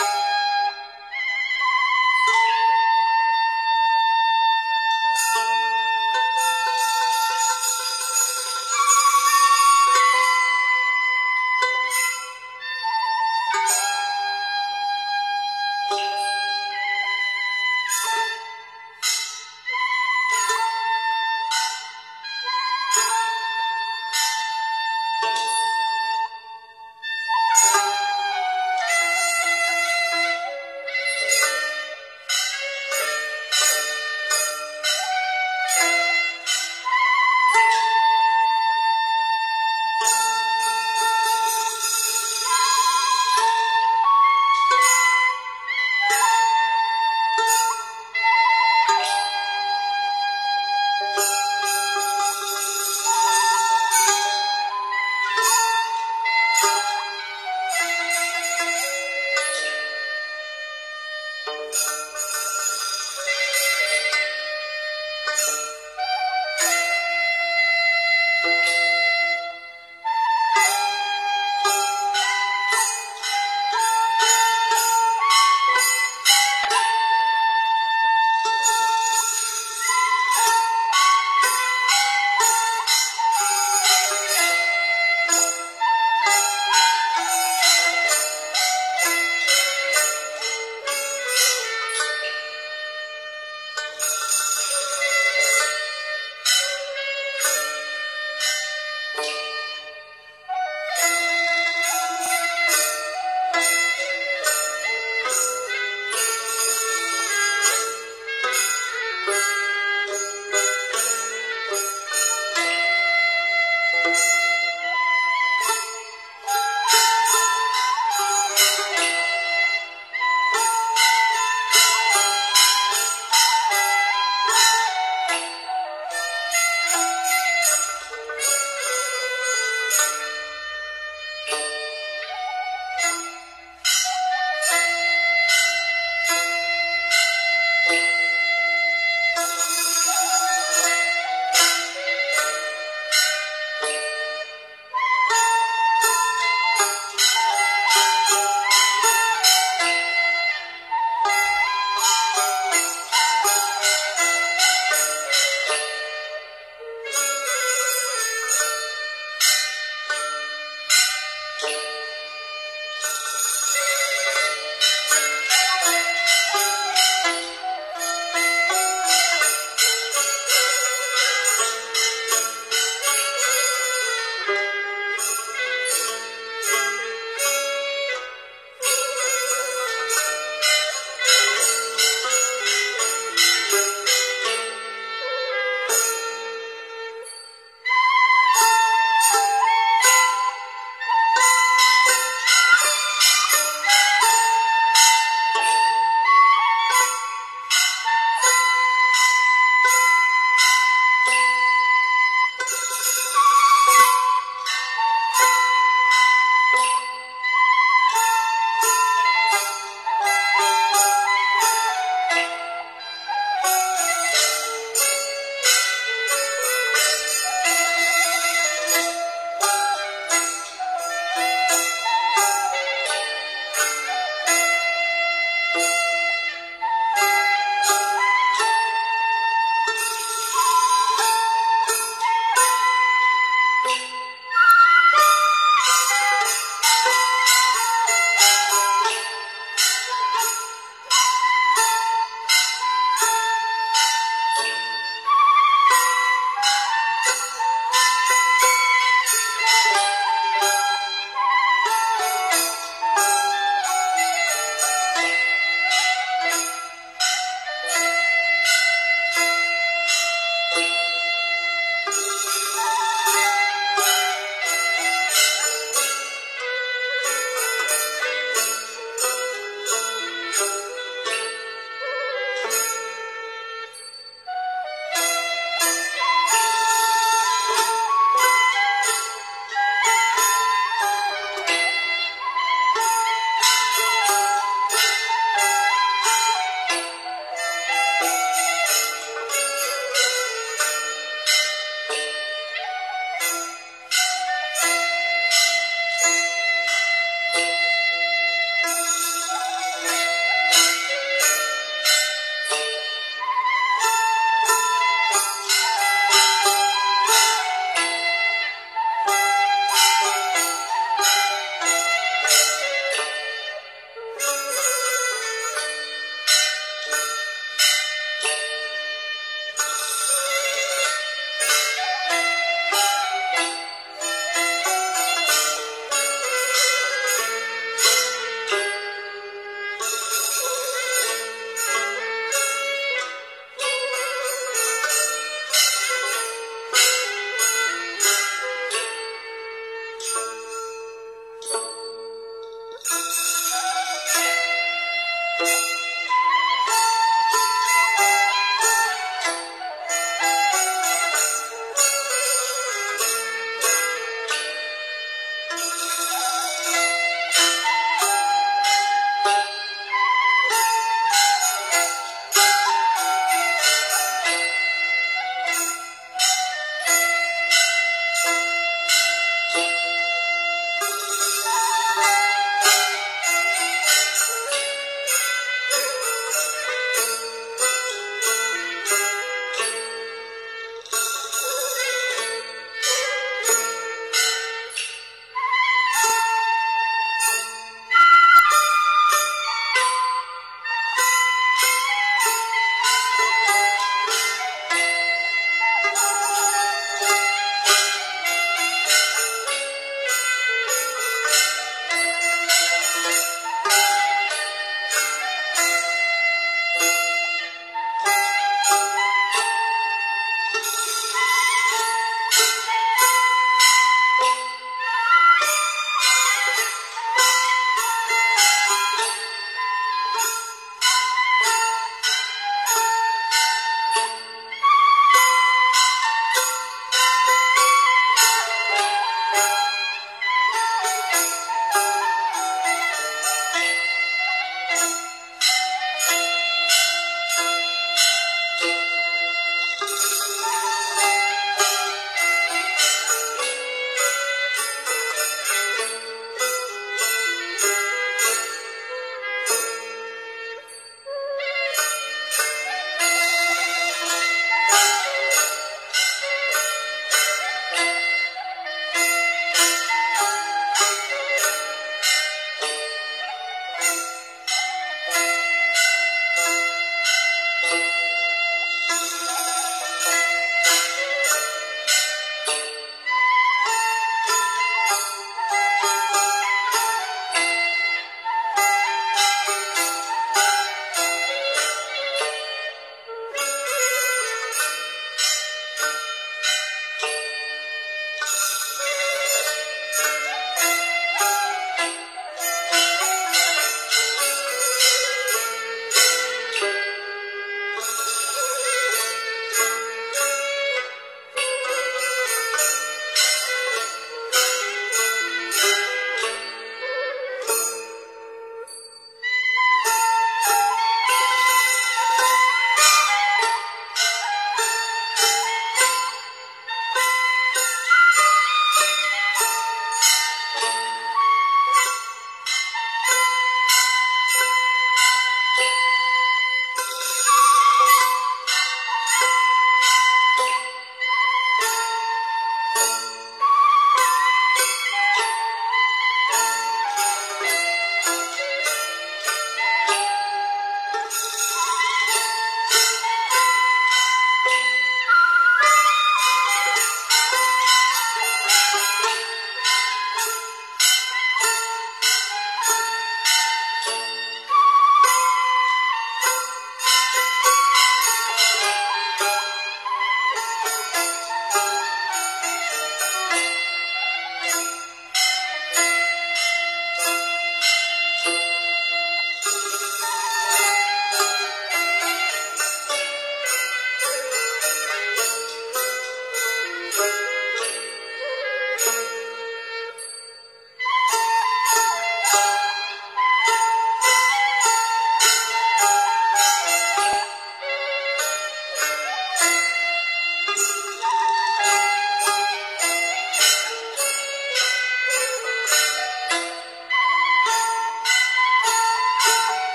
you